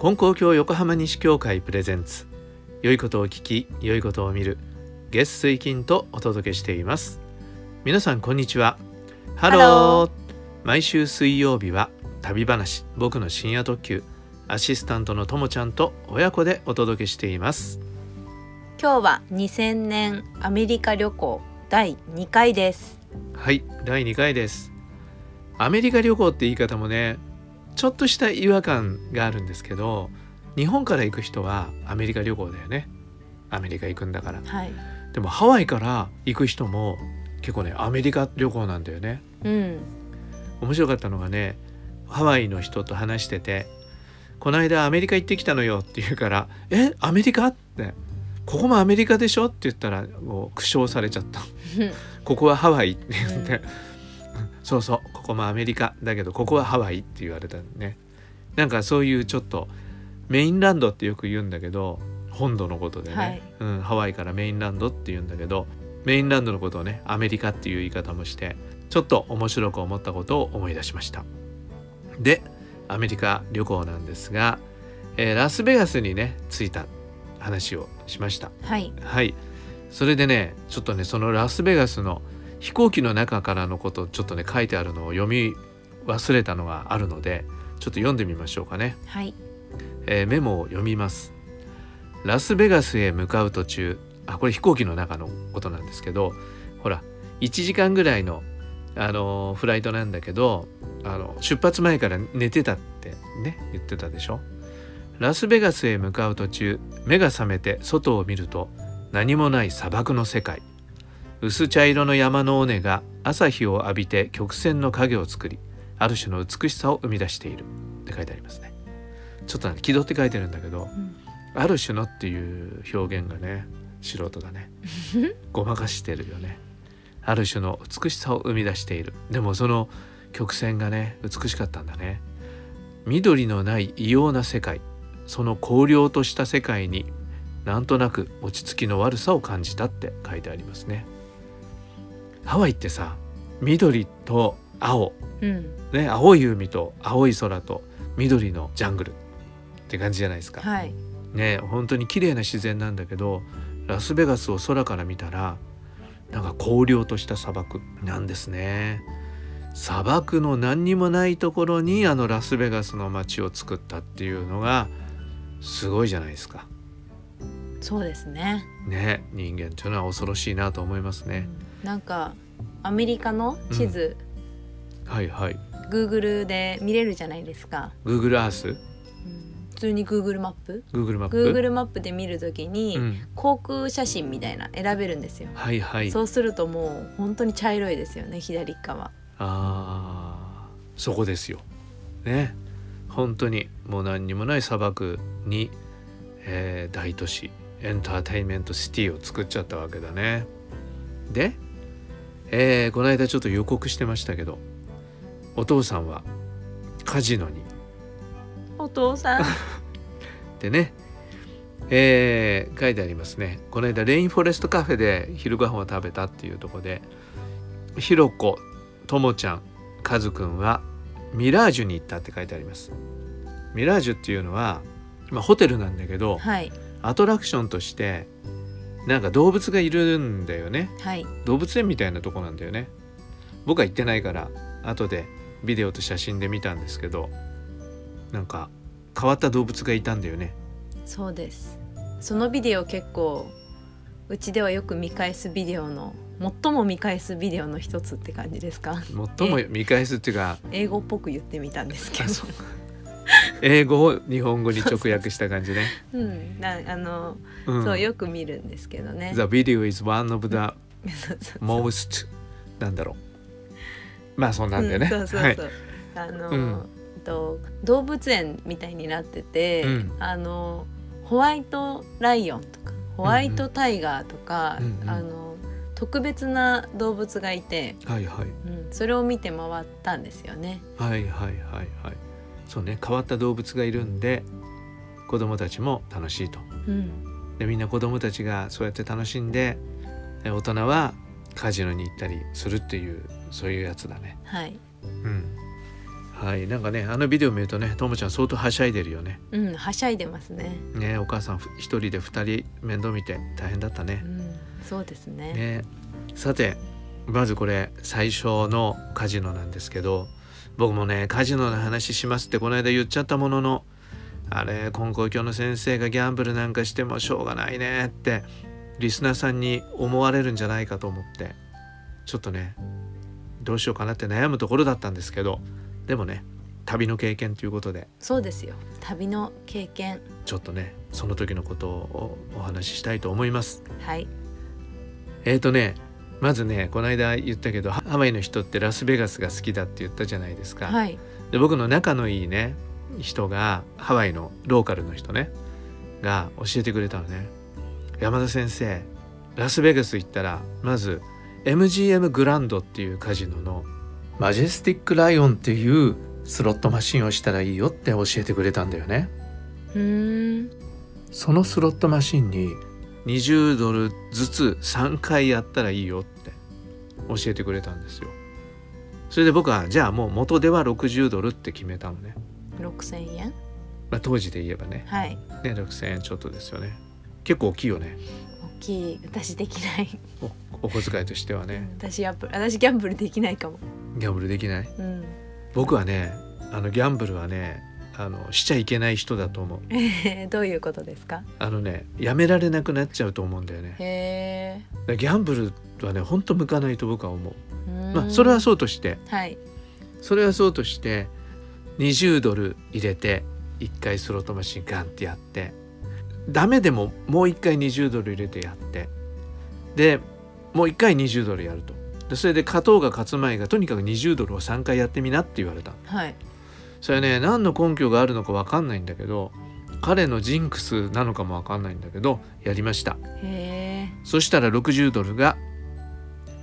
金光教横浜西教会プレゼンツ。良いことを聞き良いことを見る。月水金とお届けしています。皆さんこんにちは。ハロー。毎週水曜日は旅話。僕の深夜特急。アシスタントのともちゃんと親子でお届けしています。今日は2000年アメリカ旅行第2回です。はい第2回です。アメリカ旅行って言い方もねちょっとした違和感があるんですけど日本から行く人はアメリカ旅行だよね。アメリカ行くんだから。はい。でもハワイから行く人も結構ねアメリカ旅行なんだよね。うん。面白かったのがねハワイの人と話してて「この間アメリカ行ってきたのよ」って言うから「えアメリカ?」って「ここもアメリカでしょ?」って言ったらもう苦笑されちゃった「ここはハワイ」って言って、そうそうここもアメリカだけどここはハワイって言われたね。なんかそういうちょっとメインランドってよく言うんだけど本土のことでね、はい。うん、ハワイからメインランドって言うんだけどメインランドのことをねアメリカっていう言い方もしてちょっと面白く思ったことを思い出しました。でアメリカ旅行なんですが、えーラスベガスにね着いた話をしました。はい。はい。それでねちょっとねそのラスベガスの飛行機の中からのことをちょっとね書いてあるのを読み忘れたのがあるのでちょっと読んでみましょうかね。はい。えーメモを読みます。ラスベガスへ向かう途中。あこれ飛行機の中のことなんですけどほら1時間ぐらいの、あのーフライトなんだけどあの出発前から寝てたってね言ってたでしょ。ラスベガスへ向かう途中目が覚めて外を見ると何もない砂漠の世界薄茶色の山の尾根が朝日を浴びて曲線の影を作りある種の美しさを生み出している。って書いてありますね。ちょっとね気取って書いてるんだけどうん。ある種のっていう表現がね素人だね ごまかしてるよね。ある種の美しさを生み出している。でもその曲線がね美しかったんだね。緑のない異様な世界その荒涼とした世界になんとなく落ち着きの悪さを感じたって書いてありますねハワイってさ緑と青。うん。ね青い海と青い空と緑のジャングルって感じじゃないですか、はい。ね本当に綺麗な自然なんだけどラスベガスを空から見たらなんか荒涼とした砂漠なんですね。砂漠の何にもないところにあのラスベガスの街を作ったっていうのがすごいじゃないですか。そうですね、ね人間というのは恐ろしいなと思いますねなんかアメリカの地図、はいはい。Google で見れるじゃないですか、Google Earth うん。普通に Google マップ。Google マップ？Google マップで見るときに、うん、航空写真みたいな選べるんですよ、はいはい。そうするともう本当に茶色いですよね左側。あー。そこですよ。ね。本当にもう何にもない砂漠に、えー大都市エンターテインメントシティを作っちゃったわけだね。で、えーこの間ちょっと予告してましたけどお父さんはカジノに。お父さん。でね、えー書いてありますね。この間レインフォレストカフェで昼ご飯を食べたっていうところでひろこともちゃんかずくんはミラージュに行ったって書いてあります。ミラージュっていうのは、まあ、ホテルなんだけどはい。アトラクションとしてなんか動物がいるんだよね。はい。動物園みたいなとこなんだよね。僕は行ってないから後でビデオと写真で見たんですけどなんか変わった動物がいたんだよね。そうです。そのビデオ結構うちではよく見返すビデオの最も見返すビデオの一つって感じですか？最も見返すっていうか英語っぽく言ってみたんですけど英語を日本語に直訳した感じね。うんなあの、うん、そうよく見るんですけどね The video is one of the most なんだろう。まあそんなんだよね。うんそうそうそう、はい。あの、うんと動物園みたいになってて、うんあのホワイトライオンとかホワイトタイガーとか、うんうんあの特別な動物がいて、はいはいうん、それを見て回ったんですよね。はいはいはいはい。そうね変わった動物がいるんで子供たちも楽しいと。うん、でみんな子供たちがそうやって楽しんでえ大人はカジノに行ったりするっていうそういうやつだね。はい、うん。はいなんかねあのビデオ見るとねともちゃん相当はしゃいでるよねうんはしゃいでますねねお母さんふ一人で二人面倒見て大変だったねうんそうですねねさてまずこれ最初のカジノなんですけど僕もねカジノの話しますってこの間言っちゃったもののあれ根高教の先生がギャンブルなんかしてもしょうがないねってリスナーさんに思われるんじゃないかと思ってちょっとねどうしようかなって悩むところだったんですけどでもね旅の経験ということで。そうですよ。旅の経験。ちょっとねその時のことをお話ししたいと思います。はい。えーとねまずねこの間言ったけどハワイの人ってラスベガスが好きだって言ったじゃないですか。はい。で僕の仲のいいね人がハワイのローカルの人ねが教えてくれたのね。山田先生ラスベガス行ったらまず MGM グランドっていうカジノのマジェスティックライオンっていうスロットマシンをしたらいいよって教えてくれたんだよね。うーん。そのスロットマシンに20ドルずつ3回やったらいいよって教えてくれたんですよ。それで僕はじゃあもう元では60ドルって決めたのね、6000円？まあ、当時で言えばね。はい。ね6000円ちょっとですよね。結構大きいよね。大きい。私できない。おお小遣いとしてはね。私やっぱ私ギャンブルできないかも。ギャンブルできない？うん。僕はねあのギャンブルはねあのしちゃいけない人だと思う。え ーどういうことですか？あのねやめられなくなっちゃうと思うんだよね。へえギャンブルはねほんと向かないと僕は思う。まあうそれはそうとして。はい。それはそうとして20ドル入れて1回スロットマシンガンってやってダメでももう1回20ドル入れてやってでもう1回20ドルやると。でそれで勝とうが勝つまいがとにかく20ドルを3回やってみなって言われたはいそれはね何の根拠があるのか分かんないんだけど彼のジンクスなのかも分かんないんだけどやりました。へそしたら60ドルが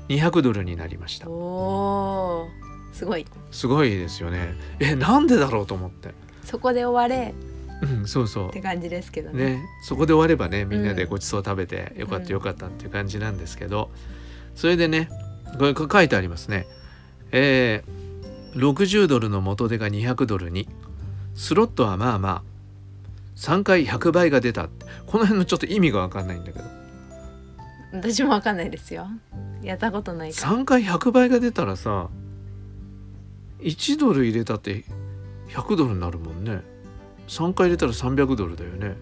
200ドルになりました。えおー。すごい。すごいですよね。えなんでだろうと思って。そこで終われ。うんそうそって感じですけどね。うねそこで終わればねみんなでうんごちそう食べてよかっうんたよかったっていう感じなんですけど、それでねこれこれ書いてありますね。えー、60ドルの元手が200ドルに。スロットはまあまあ。3回100倍が出た。この辺のちょっと意味が分かんないんだけど。私もわかんないですよ。やったことないから。3回100倍が出たらさ1ドル入れたって100ドルになるもんね。3回入れたら300ドルだよね。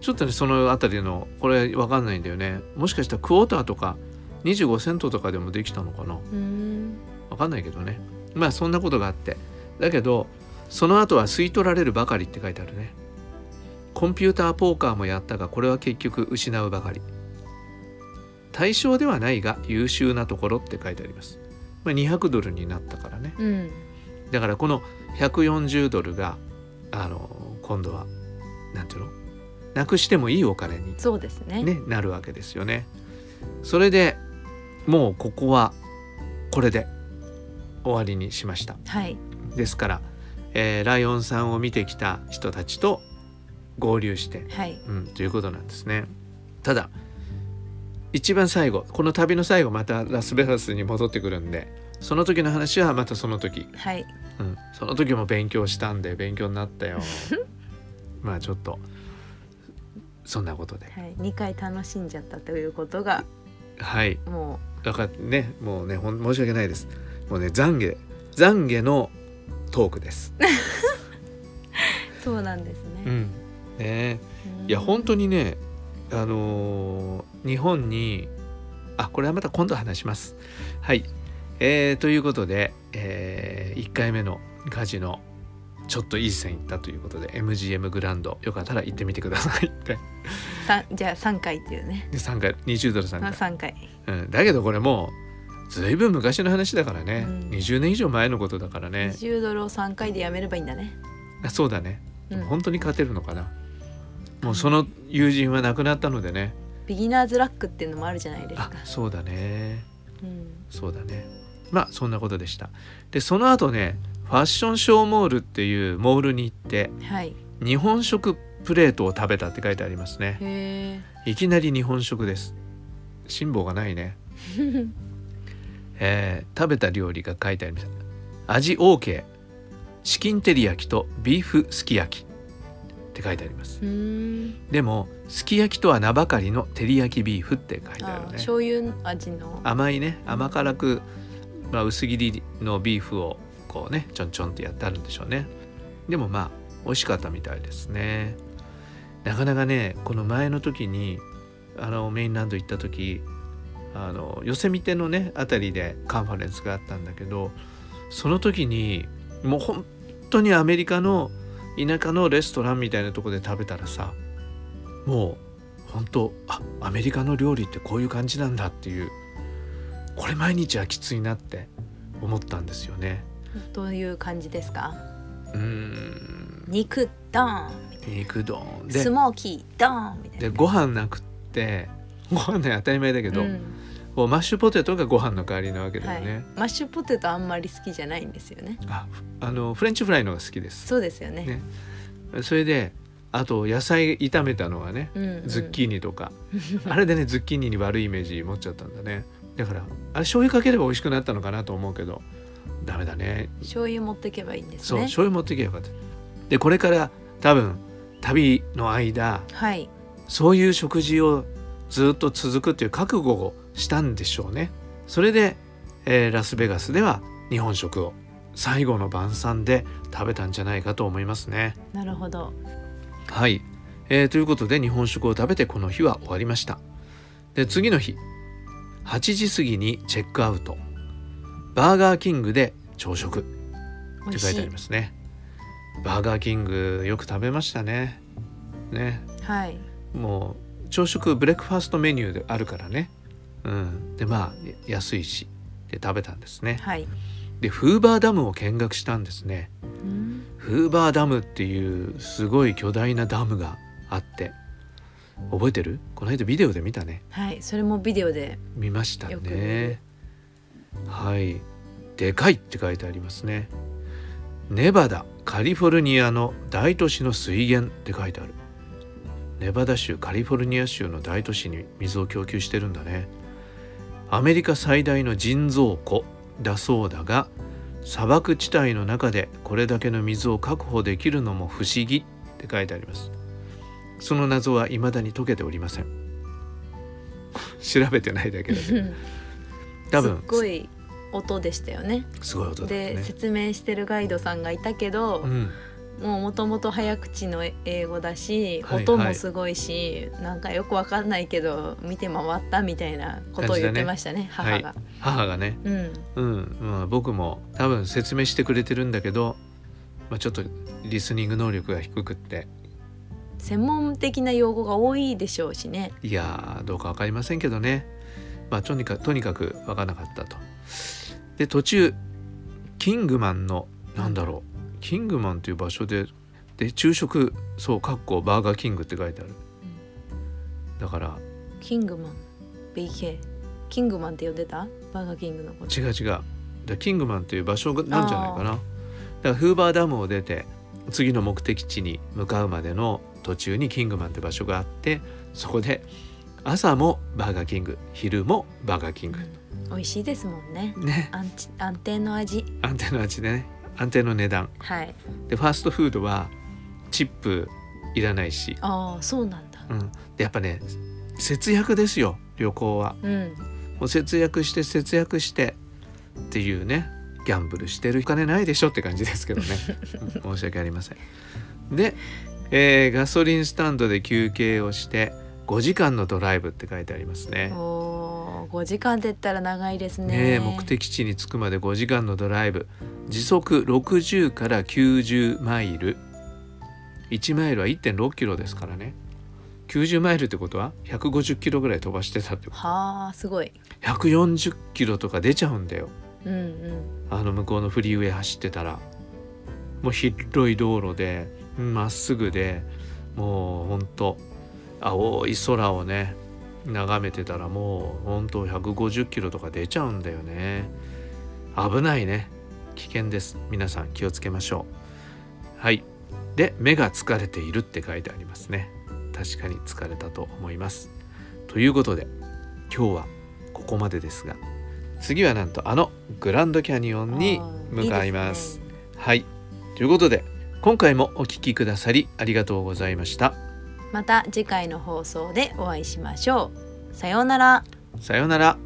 ちょっとねそのあたりのこれ分かんないんだよね。もしかしたらクォーターとか25セントとかでもできたのかな。分かんないけどねまあそんなことがあって。だけどその後は吸い取られるばかりって書いてあるね。コンピューターポーカーもやったがこれは結局失うばかり。対象ではないが優秀なところって書いてあります、まあ、200ドルになったからね。うん。だからこの140ドルがあの今度はなんていうの？なくしてもいいお金に、そうですね。ね、なるわけですよね。それでもうここはこれで終わりにしました。はい。ですから、えーライオンさんを見てきた人たちと合流して、はい。うん、ということなんですね。ただ一番最後この旅の最後またラスベガスに戻ってくるんでその時の話はまたその時、はい。うん、その時も勉強したんで勉強になったよ。まあちょっとそんなことで。はい。2回楽しんじゃったということがはい。もだからねもうねほん申し訳ないですもうね懺悔懺悔のトークです。う そうなんですね。うん。ね。うん。いや本当にねあのー日本にあこれはまた今度話します。はい。えーということで、え1回目のカジノちょっといい線いったということで MGM グランドよかったら行ってみてください。ってさじゃあ3回っていうね。で3回20ドル3あ回、3回。うん、だけどこれもうずいぶん昔の話だからね、うん。20年以上前のことだからね。20ドルを3回でやめればいいんだね。あそうだね、うん。本当に勝てるのかな。もうその友人は亡くなったのでね。ビギナーズラックっていうのもあるじゃないですあかそうだね。うん。そうだね。まあそんなことでした。でその後ねファッションショーモールっていうモールに行ってはい。日本食プレートを食べたって書いてありますね。いきなり日本食です。辛抱がないね、えー食べた料理が書いてありました。味 OK チキン照り焼きとビーフすき焼き。って書いてあります。でもすき焼きとは名ばかりの照り焼きビーフって書いてああるね。醤油味の。甘いね。甘辛く、まあ、薄切りのビーフをこうねちょんちょんってやってあるんでしょうね。でもまあ美味しかったみたいですね。なかなかねこの前の時にあのメインランド行った時あのヨセミテのねあたりでカンファレンスがあったんだけどその時にもう本当にアメリカの田舎のレストランみたいなとこで食べたらさもう本当あアメリカの料理ってこういう感じなんだっていうこれ毎日はきついなって思ったんですよね。どういう感じですか？うーん。肉ドーン肉丼なでスモーキードーンみたいな。でご飯なくってご飯ね当たり前だけど、うんこうマッシュポテトがご飯の代わりなわけだはい。よね。、マッシュポテトあんまり好きじゃないんですよね。ああのフレンチフライのが好きです。そうですよね。ね。それであと野菜炒めたのはねうんうん。ズッキーニとか、あれでねズッキーニに悪いイメージ持っちゃったんだね。だからあれ醤油かければ美味しくなったのかなと思うけどダメだね。醤油持ってけばいいんですそう、ね醤油持ってきゃよかった。でこれから多分旅の間はい。そういう食事をずっと続くっていう覚悟をしたんでしょうね。それで、えーラスベガスでは日本食を最後の晩餐で食べたんじゃないかと思いますね。なるほど。はい、えーということで日本食を食べてこの日は終わりました。で次の日8時過ぎにチェックアウト。バーガーキングで朝食。って書いてありますね。バーガーキングよく食べましたね。ね。はい。もう朝食ブレックファーストメニューであるからねうん。でまあ安いしで食べたんですね。はい。でフーバーダムを見学したんですね。うん。フーバーダムっていうすごい巨大なダムがあって。覚えてる？この間ビデオで見たね。はいそれもビデオで見ましたね。はい。でかいって書いてありますね。ネバダカリフォルニアの大都市の水源って書いてある。ネバダ州カリフォルニア州の大都市に水を供給してるんだねアメリカ最大の人造湖だそうだが砂漠地帯の中でこれだけの水を確保できるのも不思議って書いてあります。その謎は未だに解けておりません。調べてないだけだけど。多分。すっごい音でしたよね。すごい音だったでね説明してるガイドさんがいたけど、うんもうもともと早口の英語だし、はい音もすごいしなんかよくわかんないけど見て回ったみたいなことを言ってましたね母が、母がね。うん。うん、まあ、僕も多分説明してくれてるんだけど、まあ、ちょっとリスニング能力が低くって。専門的な用語が多いでしょうしね。いやーどうか分かりませんけどね。まあとにかくとにかく分からなかったと。で途中キングマンのなんだろうキングマンという場所でで昼食そうかっこバーガーキングって書いてある。だからキングマン。BK キングマンって呼んでた？バーガーキングのこと。違う違う。でキングマンっていう場所なんじゃないかな。だからフーバーダムを出て次の目的地に向かうまでの途中にキングマンって場所があってそこで朝もバーガーキング昼もバーガーキング美味しいですもんね。ね。安チ安定の味。安定の味でね安定の値段。はい。でファーストフードはチップいらないし、ああそうなんだ。うん、でやっぱね節約ですよ旅行は。うん。もう節約して節約してっていうねギャンブルしてるお金ないでしょって感じですけどね。うん。申し訳ありません。で、えーガソリンスタンドで休憩をして5時間のドライブって書いてありますね。おー5時間って言ったら長いですね。ねえ目的地に着くまで5時間のドライブ。時速60から90マイル。1マイルは1.6キロですからね。90マイルってことは150キロぐらい飛ばしてたってこと。はあすごい。140キロとか出ちゃうんだよ。うんうん。あの向こうのフリーウェイ走ってたら。もう広い道路でうんまっすぐでもうほんと青い空をね眺めてたらもうほんと150キロとか出ちゃうんだよね。危ないね。危険です。皆さん気をつけましょう。はい。で目が疲れているって書いてありますね。確かに疲れたと思います。ということで今日はここまでですが次はなんとあのグランドキャニオンに向かいますね。はい。ということで今回もお聞きくださりありがとうございましたまた次回の放送でお会いしましょう。さようなら。さようなら。